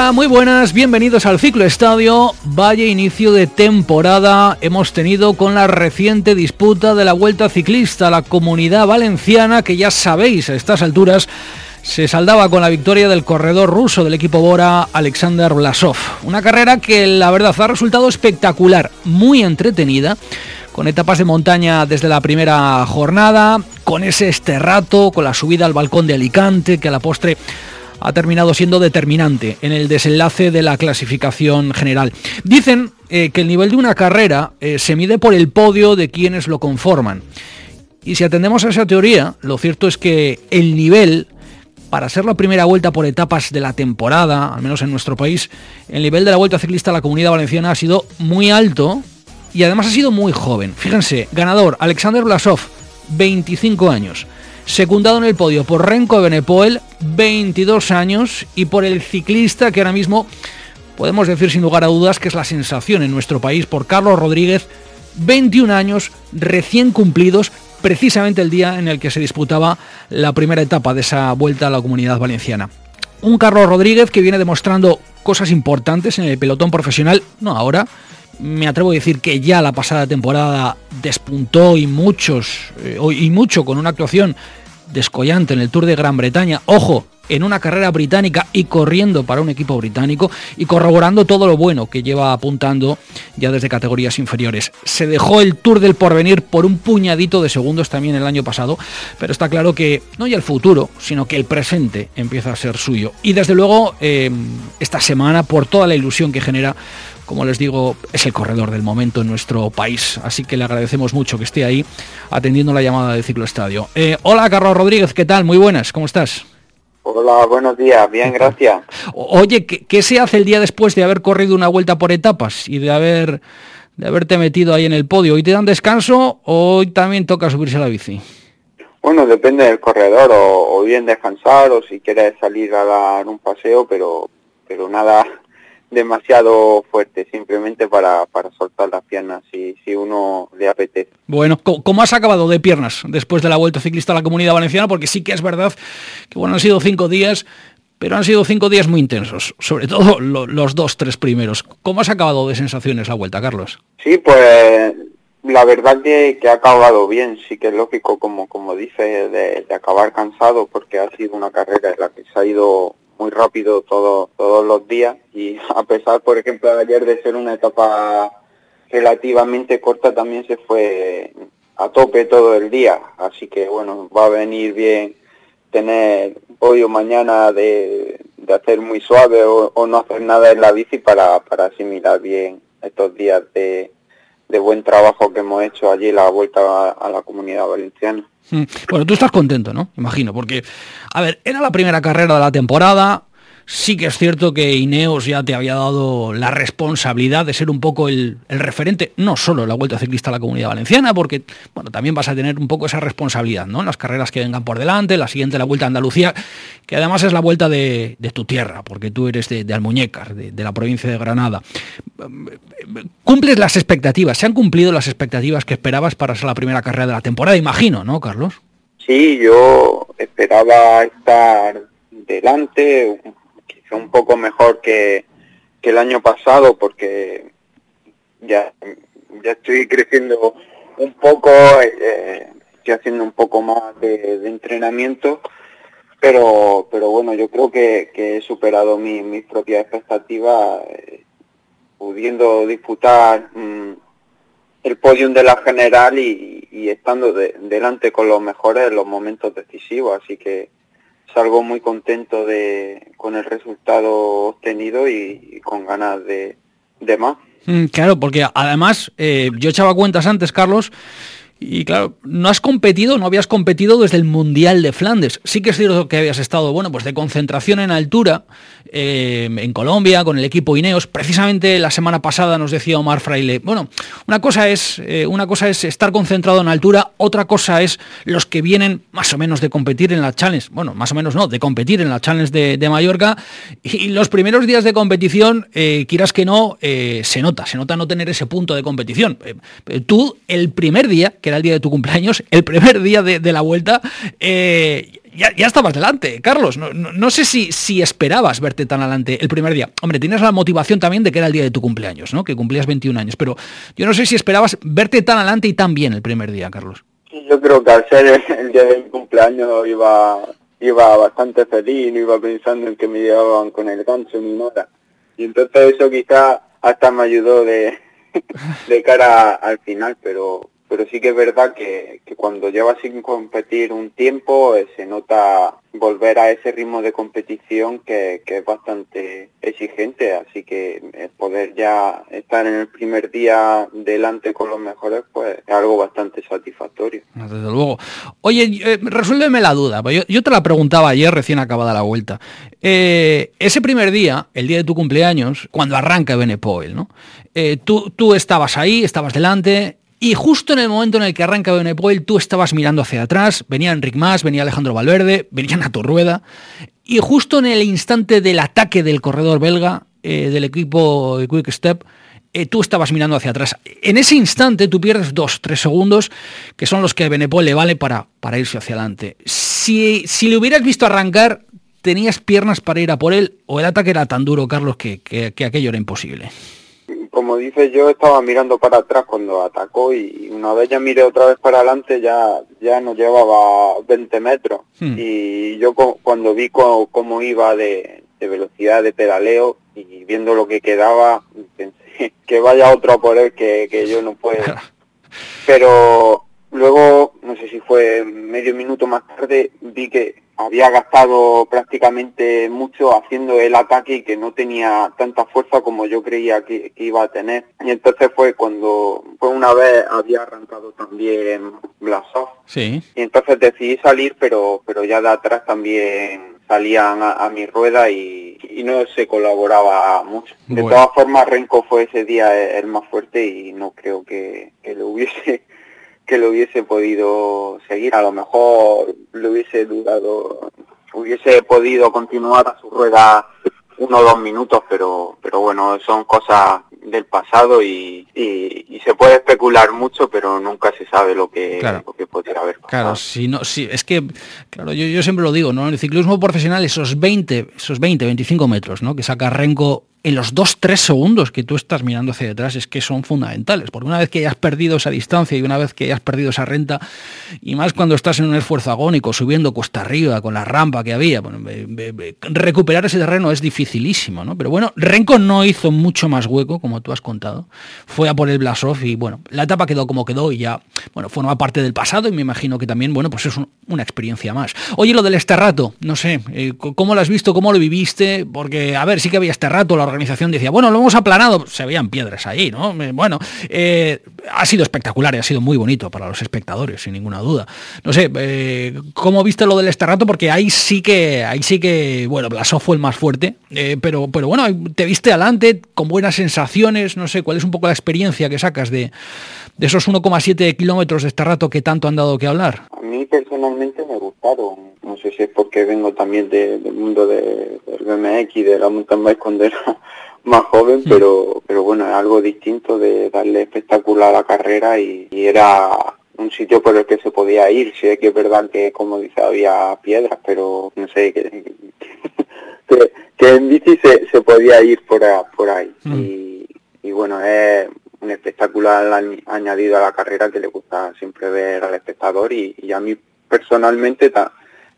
Muy buenas, bienvenidos al Ciclo Estadio. Vaya inicio de temporada hemos tenido con la reciente disputa de la Vuelta Ciclista, la comunidad valenciana, que ya sabéis a estas alturas se saldaba con la victoria del corredor ruso del equipo Bora, Alexander Blasov. Una carrera que la verdad ha resultado espectacular, muy entretenida con etapas de montaña desde la primera jornada, con ese esterrato, con la subida al balcón de Alicante, que a la postre ha terminado siendo determinante en el desenlace de la clasificación general. Dicen eh, que el nivel de una carrera eh, se mide por el podio de quienes lo conforman. Y si atendemos a esa teoría, lo cierto es que el nivel, para ser la primera vuelta por etapas de la temporada, al menos en nuestro país, el nivel de la vuelta ciclista a la comunidad valenciana ha sido muy alto y además ha sido muy joven. Fíjense, ganador Alexander Blasov, 25 años secundado en el podio por Renko Benepoel, 22 años, y por el ciclista que ahora mismo podemos decir sin lugar a dudas que es la sensación en nuestro país, por Carlos Rodríguez, 21 años recién cumplidos, precisamente el día en el que se disputaba la primera etapa de esa vuelta a la comunidad valenciana. Un Carlos Rodríguez que viene demostrando cosas importantes en el pelotón profesional, no ahora, me atrevo a decir que ya la pasada temporada despuntó y muchos eh, y mucho con una actuación descollante en el Tour de Gran Bretaña. Ojo, en una carrera británica y corriendo para un equipo británico y corroborando todo lo bueno que lleva apuntando ya desde categorías inferiores. Se dejó el Tour del Porvenir por un puñadito de segundos también el año pasado, pero está claro que no ya el futuro, sino que el presente empieza a ser suyo. Y desde luego em, esta semana, por toda la ilusión que genera, como les digo, es el corredor del momento en nuestro país. Así que le agradecemos mucho que esté ahí atendiendo la llamada de Ciclo Estadio. Eh, hola, Carlos Rodríguez, ¿qué tal? Muy buenas, ¿cómo estás? Hola, buenos días, bien, gracias. Oye, ¿qué, se hace el día después de haber corrido una vuelta por etapas y de haber de haberte metido ahí en el podio? ¿Hoy te dan descanso o hoy también toca subirse a la bici? Bueno, depende del corredor, o, bien descansar o si quieres salir a dar un paseo, pero pero nada demasiado fuerte, simplemente para, para soltar las piernas, si, si uno le apetece. Bueno, ¿cómo has acabado de piernas después de la Vuelta Ciclista a la Comunidad Valenciana? Porque sí que es verdad que bueno, han sido cinco días, pero han sido cinco días muy intensos, sobre todo los dos, tres primeros. ¿Cómo has acabado de sensaciones la Vuelta, Carlos? Sí, pues la verdad que, que ha acabado bien, sí que es lógico, como, como dice, de, de acabar cansado, porque ha sido una carrera en la que se ha ido muy rápido todo, todos los días y a pesar, por ejemplo, de ayer de ser una etapa relativamente corta, también se fue a tope todo el día. Así que bueno, va a venir bien tener hoy o mañana de, de hacer muy suave o, o, no hacer nada en la bici para, para asimilar bien estos días de, de buen trabajo que hemos hecho allí la vuelta a, la comunidad valenciana. Mm. Bueno, tú estás contento, ¿no? Imagino, porque, a ver, era la primera carrera de la temporada, Sí que es cierto que Ineos ya te había dado la responsabilidad de ser un poco el, referente, no solo en la Vuelta Ciclista a la Comunidad Valenciana, porque bueno, también vas a tener un poco esa responsabilidad, ¿no? En las carreras que vengan por delante, la siguiente la Vuelta a Andalucía, que además es la vuelta de, tu tierra, porque tú eres de, de, de, la provincia de Granada. ¿Cumples las expectativas? ¿Se han cumplido las expectativas que esperabas para ser la primera carrera de la temporada? Imagino, ¿no, Carlos? Sí, yo esperaba estar delante, poco mejor que, el año pasado porque ya, ya estoy creciendo un poco, eh, estoy haciendo un poco más de, entrenamiento, pero, pero bueno, yo creo que, he superado mis propias expectativas, eh, pudiendo disputar mm, el podium de la general y, estando delante con los mejores en los momentos decisivos, así que salgo muy contento de, con el resultado obtenido y, con ganas de, de más. Mm, claro, porque además eh, yo echaba cuentas antes, Carlos, Y claro, no has competido, no habías competido desde el Mundial de Flandes. Sí que es cierto que habías estado, bueno, pues de concentración en altura eh, en Colombia con el equipo Ineos. Precisamente la semana pasada nos decía Omar Fraile, bueno, una cosa es, eh, una cosa es estar concentrado en altura, otra cosa es los que vienen más o menos de competir en la Challenge. Bueno, más o menos no, de competir en la Challenge de, Mallorca. Y los primeros días de competición, eh, quieras que no, se nota, se nota no tener ese punto de competición. tú, el primer día, que era el día de tu cumpleaños, el primer día de, la vuelta, eh, ya, ya, estabas delante, Carlos. No, sé si, si, esperabas verte tan adelante el primer día. Hombre, tienes la motivación también de que era el día de tu cumpleaños, ¿no? Que cumplías 21 años. Pero yo no sé si esperabas verte tan adelante y tan bien el primer día, Carlos. yo creo que al ser el, día de mi cumpleaños iba, iba bastante feliz, no iba pensando en que me llevaban con el gancho ni nada. Y entonces eso quizá hasta me ayudó de, de cara al final, pero pero sí que es verdad que, cuando llevas sin competir un tiempo eh, se nota volver a ese ritmo de competición que, es bastante exigente, así que poder ya estar en el primer día delante con los mejores, pues es algo bastante satisfactorio. Desde luego. Oye, eh, resuélveme la duda, pues yo, te la preguntaba ayer recién acabada la vuelta. Eh, ese primer día, el día de tu cumpleaños, cuando arranca Benepoel, ¿no? tú, tú estabas ahí, estabas delante, y justo en el momento en el que arranca Benepoel, tú estabas mirando hacia atrás, venía Enric Mas, venía Alejandro Valverde, venían a tu rueda, y justo en el instante del ataque del corredor belga, eh, del equipo de Quick Step, eh, tú estabas mirando hacia atrás. En ese instante tú pierdes dos, tres segundos, que son los que a Benepoel le vale para, para irse hacia adelante. Si, si le hubieras visto arrancar, ¿tenías piernas para ir a por él? ¿O el ataque era tan duro, Carlos, que, que aquello era imposible? Como dices, yo estaba mirando para atrás cuando atacó y una vez ya miré otra vez para adelante ya ya nos llevaba 20 metros hmm. y yo cuando vi cómo, iba de, velocidad de pedaleo y viendo lo que quedaba pensé que vaya otro por él que, que yo no puedo. Pero luego, no sé si fue medio minuto más tarde, vi que había gastado prácticamente mucho haciendo el ataque y que no tenía tanta fuerza como yo creía que, iba a tener. Y entonces fue cuando, fue una vez había arrancado también Blasov. Sí. Y entonces decidí salir, pero, pero ya de atrás también salían a, mi rueda y, no se colaboraba mucho. De todas formas, Renko fue ese día el, más fuerte y no creo que, que lo hubiese que lo hubiese podido seguir. A lo mejor le hubiese durado, hubiese podido continuar a su rueda uno o dos minutos, pero, pero bueno, son cosas del pasado y, se puede especular mucho, pero nunca se sabe lo que, lo que podría haber pasado. Claro, si no, si, es que, claro, yo, yo siempre lo digo, ¿no? En el ciclismo profesional, esos 20, esos 20, 25 metros, ¿no? Que saca Renko en los 2-3 segundos que tú estás mirando hacia detrás es que son fundamentales, porque una vez que hayas perdido esa distancia y una vez que hayas perdido esa renta, y más cuando estás en un esfuerzo agónico, subiendo cuesta arriba con la rampa que había, bueno, recuperar ese terreno es dificilísimo, ¿no? Pero bueno, Renko no hizo mucho más hueco, como tú has contado, fue por el Blasov y bueno, la etapa quedó como quedó y ya, bueno, forma parte del pasado y me imagino que también, bueno, pues es una experiencia más. Oye, lo del Esterrato, no sé, eh, ¿cómo lo has visto, cómo lo viviste? Porque, a ver, sí que había Esterrato, la organización decía, bueno, lo hemos aplanado, se veían piedras ahí, ¿no? Bueno, eh, ha sido espectacular y ha sido muy bonito para los espectadores, sin ninguna duda. No sé, eh, ¿cómo viste lo del Esterrato? Porque ahí sí que, ahí sí que, bueno, Blasov fue el más fuerte, pero, pero bueno, te viste adelante con buenas sensaciones, no sé, ¿cuál es un poco la experiencia que sacas de, de esos 1,7 kilómetros de Esterrato que tanto han dado que hablar? A mí personalmente me gustaron, no sé si es porque vengo también del mundo de, del BMX, de la mountain bike cuando era más joven, pero, pero bueno, es algo distinto de darle espectacular a la carrera y, era un sitio por el que se podía ir. Sí, que es verdad que, como dice, había piedras, pero no sé, que, que, en bici se, se podía ir por, por ahí. Y, y bueno, es un espectacular añadido a la carrera que le gusta siempre ver al espectador y, y a mí personalmente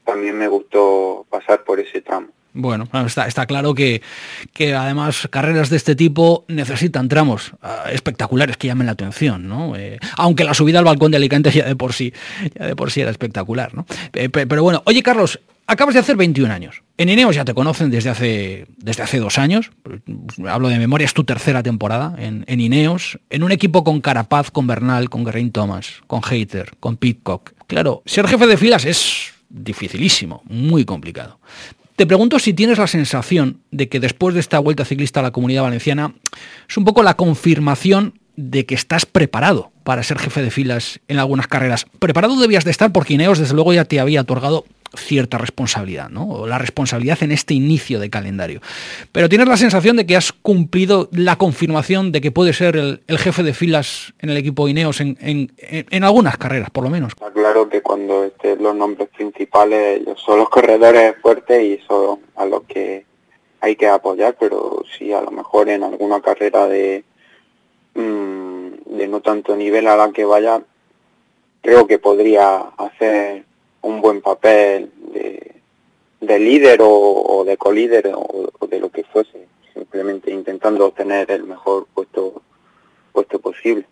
también me gustó pasar por ese tramo. Bueno, está, está claro que, que, además carreras de este tipo necesitan tramos ah, espectaculares que llamen la atención, ¿no? Eh, aunque la subida al balcón de Alicante ya de por sí, ya de por sí era espectacular, ¿no? Eh, pero bueno, oye Carlos, acabas de hacer 21 años. En Ineos ya te conocen desde hace, desde hace dos años. Hablo de memoria, es tu tercera temporada en, Ineos. En un equipo con Carapaz, con Bernal, con Geraint Thomas, con Hater, con Pitcock. Claro, ser jefe de filas es dificilísimo, muy complicado. Te pregunto si tienes la sensación de que después de esta vuelta ciclista a la comunidad valenciana es un poco la confirmación de que estás preparado para ser jefe de filas en algunas carreras. Preparado debías de estar porque Ineos desde luego ya te había otorgado cierta responsabilidad, ¿no? O la responsabilidad en este inicio de calendario. Pero tienes la sensación de que has cumplido la confirmación de que puedes ser el, jefe de filas en el equipo Ineos en, en, algunas carreras, por lo menos. Está claro que cuando estén los nombres principales son los corredores fuertes y son a los que hay que apoyar, pero sí, a lo mejor en alguna carrera de, mm, de no tanto nivel a la que vaya, creo que podría hacer un buen papel de, líder o, de colíder o, o, de lo que fuese, simplemente intentando obtener el mejor puesto puesto posible.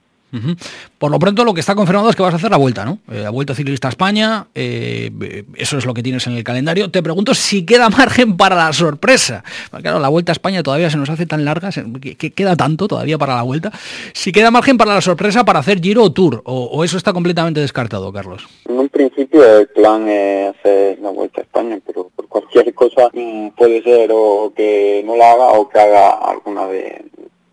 Por lo pronto lo que está confirmado es que vas a hacer la vuelta, ¿no? Eh, la vuelta ciclista a España, eh, eso es lo que tienes en el calendario. Te pregunto si queda margen para la sorpresa. claro, la vuelta a España todavía se nos hace tan larga, que, queda tanto todavía para la vuelta. Si queda margen para la sorpresa para hacer Giro o Tour, o, eso está completamente descartado, Carlos. En un principio el plan es hacer la vuelta a España, pero por cualquier cosa mm, puede ser o que no la haga o que haga alguna de,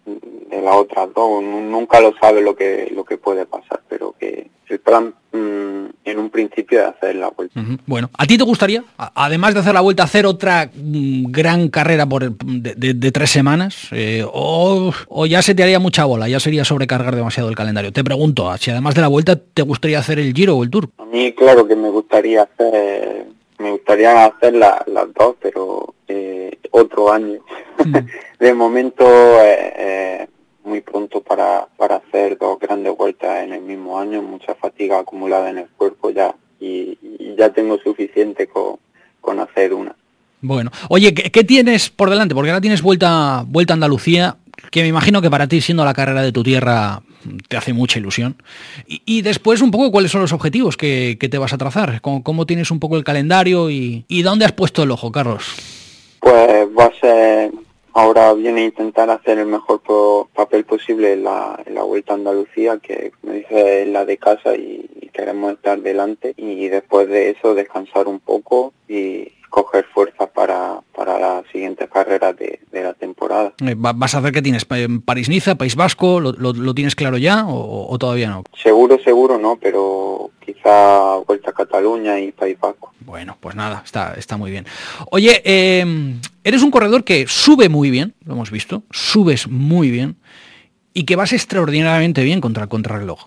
de la otra dos. Nunca lo sabe lo que, lo que puede pasar, pero que el plan mm, en un principio de hacer la vuelta. Bueno, ¿a ti te gustaría, además de hacer la vuelta, hacer otra mm, gran carrera por de, tres semanas? Eh, o, ya se te haría mucha bola, ya sería sobrecargar demasiado el calendario? Te pregunto, si además de la vuelta te gustaría hacer el Giro o el Tour? A mí claro que me gustaría hacer me gustaría hacer las dos, pero eh, otro año. De momento, eh, eh, muy pronto para, para hacer dos grandes vueltas en el mismo año, mucha fatiga acumulada en el cuerpo ya, y, ya tengo suficiente con, con hacer una. Bueno, oye, ¿qué, tienes por delante? Porque ahora tienes vuelta, vuelta a Andalucía, que me imagino que para ti, siendo la carrera de tu tierra, te hace mucha ilusión. Y, después un poco cuáles son los objetivos que, te vas a trazar, cómo, tienes un poco el calendario y, y dónde has puesto el ojo, Carlos. Pues va a ser, ahora viene a intentar hacer el mejor papel posible en la, en la Vuelta a Andalucía, que me dice la de casa y, queremos estar delante y después de eso descansar un poco y, coger fuerza para, para las siguientes carreras de, la temporada. Eh, ¿Vas a hacer que tienes? ¿París-Niza, País Vasco? ¿Lo, tienes claro ya o, todavía no? Seguro, seguro no, pero quizá Vuelta a Cataluña y País Vasco. Bueno, pues nada, está, está muy bien. Oye, em, eres un corredor que sube muy bien, lo hemos visto, subes muy bien y que vas extraordinariamente bien contra el contrarreloj,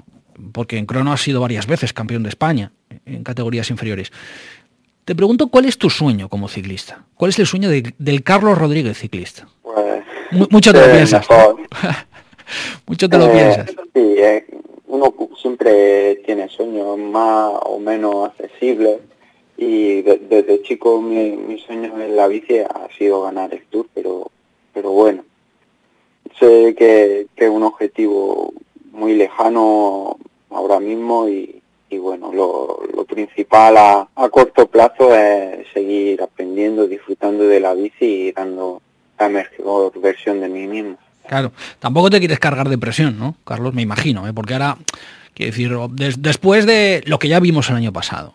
porque en crono has sido varias veces campeón de España en categorías inferiores. Te pregunto cuál es tu sueño como ciclista. ¿Cuál es el sueño del Carlos Rodríguez ciclista? Pues, mucho te lo piensas. mucho te lo eh, piensas. Sí, eh, uno siempre tiene sueños más o menos accesibles y desde chico mi, sueño en la bici ha sido ganar el Tour, pero pero bueno, sé que es un objetivo muy lejano ahora mismo y, y bueno, lo, principal a, corto plazo es seguir aprendiendo, disfrutando de la bici y dando la mejor versión de mí mismo. Claro, tampoco te quieres cargar de presión, ¿no, Carlos? Me imagino, ¿eh? porque ahora, quiero decir, después de lo que ya vimos el año pasado,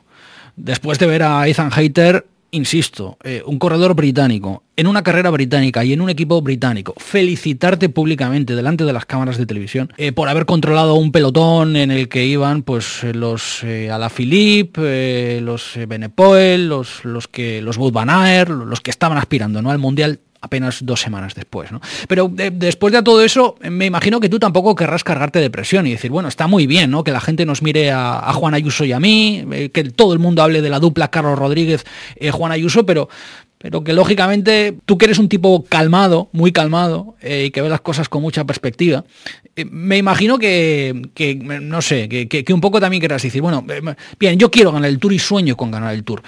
después de ver a Ethan Hayter insisto, eh, un corredor británico, en una carrera británica y en un equipo británico, felicitarte públicamente delante de las cámaras de televisión eh, por haber controlado un pelotón en el que iban pues eh, los Alaphilippe, los Benepoel, los, los que los van Aert, los que estaban aspirando ¿no? al Mundial apenas dos semanas después. ¿no? Pero después de todo eso, me imagino que tú tampoco querrás cargarte de presión y decir, bueno, está muy bien ¿no? que la gente nos mire a, Juan Ayuso y a mí, eh, que todo el mundo hable de la dupla Carlos Rodríguez, eh, Juan Ayuso, pero pero que lógicamente tú que eres un tipo calmado, muy calmado, eh, y que ve las cosas con mucha perspectiva, me imagino que, no sé, que, un poco también querrás decir, bueno, bien, yo quiero ganar el Tour y sueño con ganar el Tour,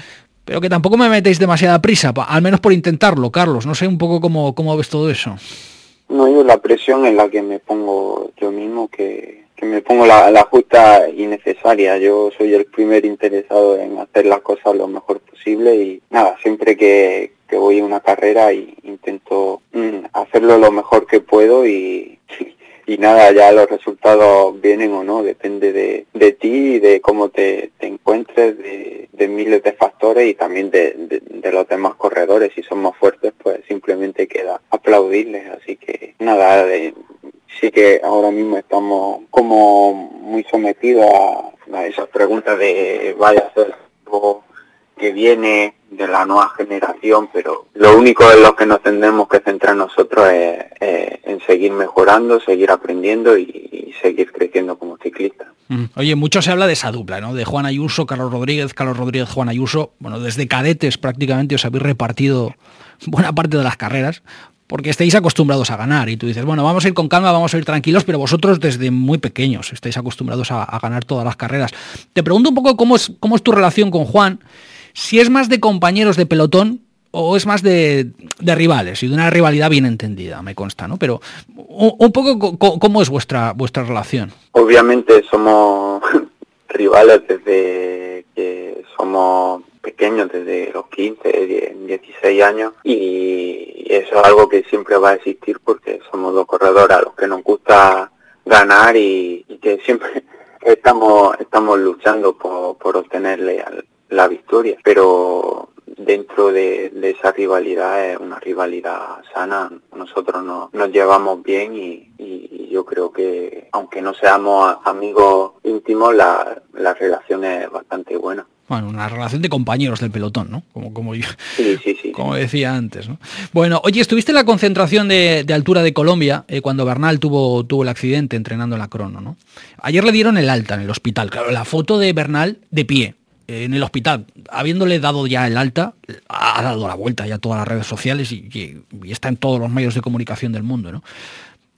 pero que tampoco me metéis demasiada prisa, al menos por intentarlo, Carlos. No sé un poco cómo, cómo ves todo eso. No, yo la presión en la que me pongo yo mismo, que, que me pongo la, la justa innecesaria. Yo soy el primer interesado en hacer las cosas lo mejor posible y nada, siempre que, que voy a una carrera y intento mm, hacerlo lo mejor que puedo y, y nada, ya los resultados vienen o no, depende de, de ti y de cómo te, te encuentres, de, de, miles de factores y también de, de, los demás corredores. Si son más fuertes, pues simplemente queda aplaudirles. Así que nada, sí que ahora mismo estamos como muy sometidos a, a esas preguntas de vaya a ser algo que viene de la nueva generación, pero lo único en lo que nos tendremos que centrar nosotros es, es seguir mejorando, seguir aprendiendo y, seguir creciendo como ciclista. Oye, mucho se habla de esa dupla, ¿no? De Juan Ayuso, Carlos Rodríguez, Carlos Rodríguez, Juan Ayuso. Bueno, desde cadetes prácticamente os habéis repartido buena parte de las carreras porque estáis acostumbrados a ganar y tú dices, bueno, vamos a ir con calma, vamos a ir tranquilos, pero vosotros desde muy pequeños estáis acostumbrados a, a ganar todas las carreras. Te pregunto un poco cómo es, cómo es tu relación con Juan si es más de compañeros de pelotón o es más de, rivales y de una rivalidad bien entendida, me consta, ¿no? Pero un, un poco cómo es vuestra vuestra relación. Obviamente somos rivales desde que somos pequeños, desde los 15, 16 años y eso es algo que siempre va a existir porque somos dos corredores a los que nos gusta ganar y, que siempre estamos estamos luchando por, por obtenerle al, la victoria, pero dentro de, de, esa rivalidad es una rivalidad sana, nosotros no, nos llevamos bien y, y, yo creo que aunque no seamos amigos íntimos, la, la relación es bastante buena. Bueno, una relación de compañeros del pelotón, ¿no? Como, como yo, sí, sí, sí. como decía antes, ¿no? Bueno, oye, estuviste en la concentración de, de altura de Colombia eh, cuando Bernal tuvo, tuvo el accidente entrenando en la crono, ¿no? Ayer le dieron el alta en el hospital. Claro, la foto de Bernal de pie, en el hospital, habiéndole dado ya el alta, ha dado la vuelta ya a todas las redes sociales y, está en todos los medios de comunicación del mundo, ¿no?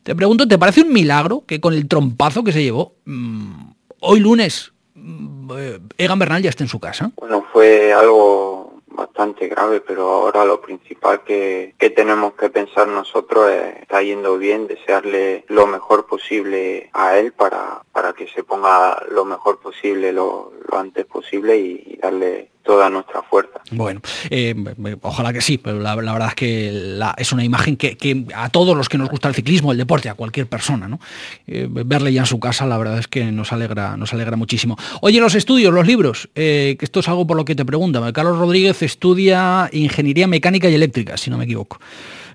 Te pregunto, ¿te parece un milagro que con el trompazo que se llevó, mmm, hoy lunes, mmm, Egan Bernal ya esté en su casa? Bueno, fue algo bastante grave, pero ahora lo principal que, que tenemos que pensar nosotros es, está yendo bien, desearle lo mejor posible a él para, para que se ponga lo mejor posible lo, lo antes posible y, y darle toda nuestra fuerza. Bueno, eh, ojalá que sí, pero la, verdad es que es una imagen que, a todos los que nos gusta el ciclismo, el deporte, a cualquier persona, ¿no? Eh, verle ya en su casa, la verdad es que nos alegra, nos alegra muchísimo. Oye, los estudios, los libros, eh, que esto es algo por lo que te pregunta. Carlos Rodríguez estudia Ingeniería Mecánica y Eléctrica, si no me equivoco.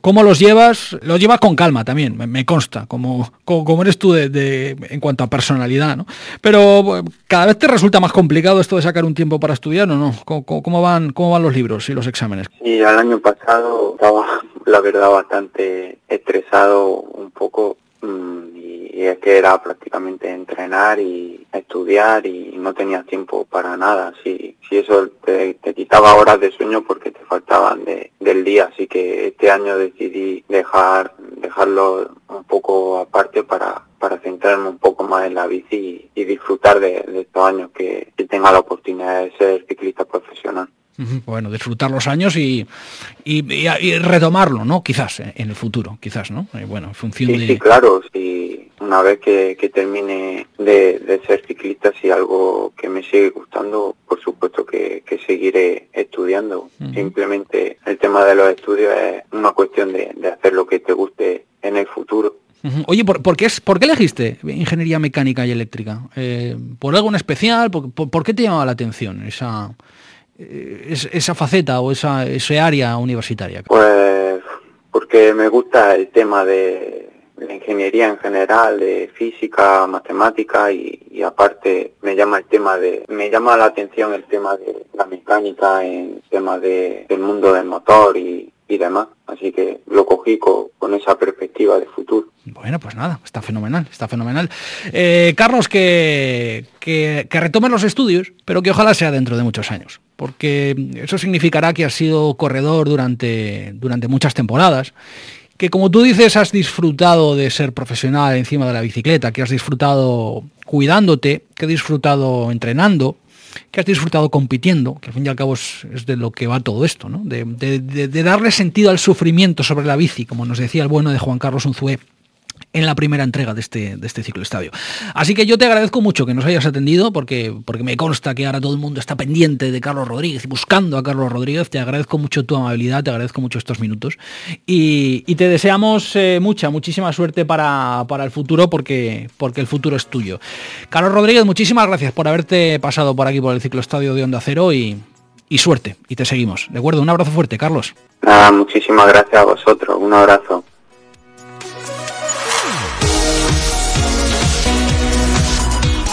¿Cómo los llevas? Los llevas con calma también, me, consta, como, como, como, eres tú de, en cuanto a personalidad, ¿no? Pero cada vez te resulta más complicado esto de sacar un tiempo para estudiar, ¿o no? ¿Cómo, van, cómo van los libros y los exámenes? Sí, el año pasado estaba, la verdad, bastante estresado un poco mmm, y es que era prácticamente entrenar y estudiar y no tenías tiempo para nada. Si, si eso te, te quitaba horas de sueño porque te faltaban de, del día, así que este año decidí dejar dejarlo un poco aparte para, para centrarme un poco más en la bici y, y disfrutar de, de, estos años que, que tenga la oportunidad de ser ciclista profesional. Bueno, disfrutar los años y, y, y, retomarlo, ¿no? Quizás en el futuro, quizás, ¿no? Eh, bueno, en función sí, de... Sí, claro. Una vez que, que termine de, de, ser ciclista, si algo que me sigue gustando, por supuesto que, que seguiré estudiando. Uh -huh. Simplemente el tema de los estudios es una cuestión de, de hacer lo que te guste en el futuro. Uh -huh. Oye, ¿por, por, qué es, ¿por, qué elegiste ingeniería mecánica y eléctrica? Eh, ¿Por algo en especial? ¿Por, por, qué te llamaba la atención esa, esa faceta o esa ese área universitaria? Pues porque me gusta el tema de la ingeniería en general, de física, matemática y, y, aparte me llama el tema de, me llama la atención el tema de la mecánica, en tema de, del mundo del motor y, y demás. Así que lo cogí con, esa perspectiva de futuro. Bueno, pues nada, está fenomenal, está fenomenal. Eh, Carlos, que, que, que los estudios, pero que ojalá sea dentro de muchos años, porque eso significará que has sido corredor durante, durante muchas temporadas que como tú dices has disfrutado de ser profesional encima de la bicicleta, que has disfrutado cuidándote, que has disfrutado entrenando, que has disfrutado compitiendo, que al fin y al cabo es, de lo que va todo esto, ¿no? de, de, darle sentido al sufrimiento sobre la bici, como nos decía el bueno de Juan Carlos Unzué en la primera entrega de este, de este ciclo estadio. Así que yo te agradezco mucho que nos hayas atendido, porque, porque me consta que ahora todo el mundo está pendiente de Carlos Rodríguez y buscando a Carlos Rodríguez. Te agradezco mucho tu amabilidad, te agradezco mucho estos minutos y, te deseamos eh, mucha, muchísima suerte para, para, el futuro, porque, porque el futuro es tuyo. Carlos Rodríguez, muchísimas gracias por haberte pasado por aquí por el ciclo estadio de Onda Cero y, y suerte. Y te seguimos. ¿De acuerdo? Un abrazo fuerte, Carlos. Nada, muchísimas gracias a vosotros. Un abrazo.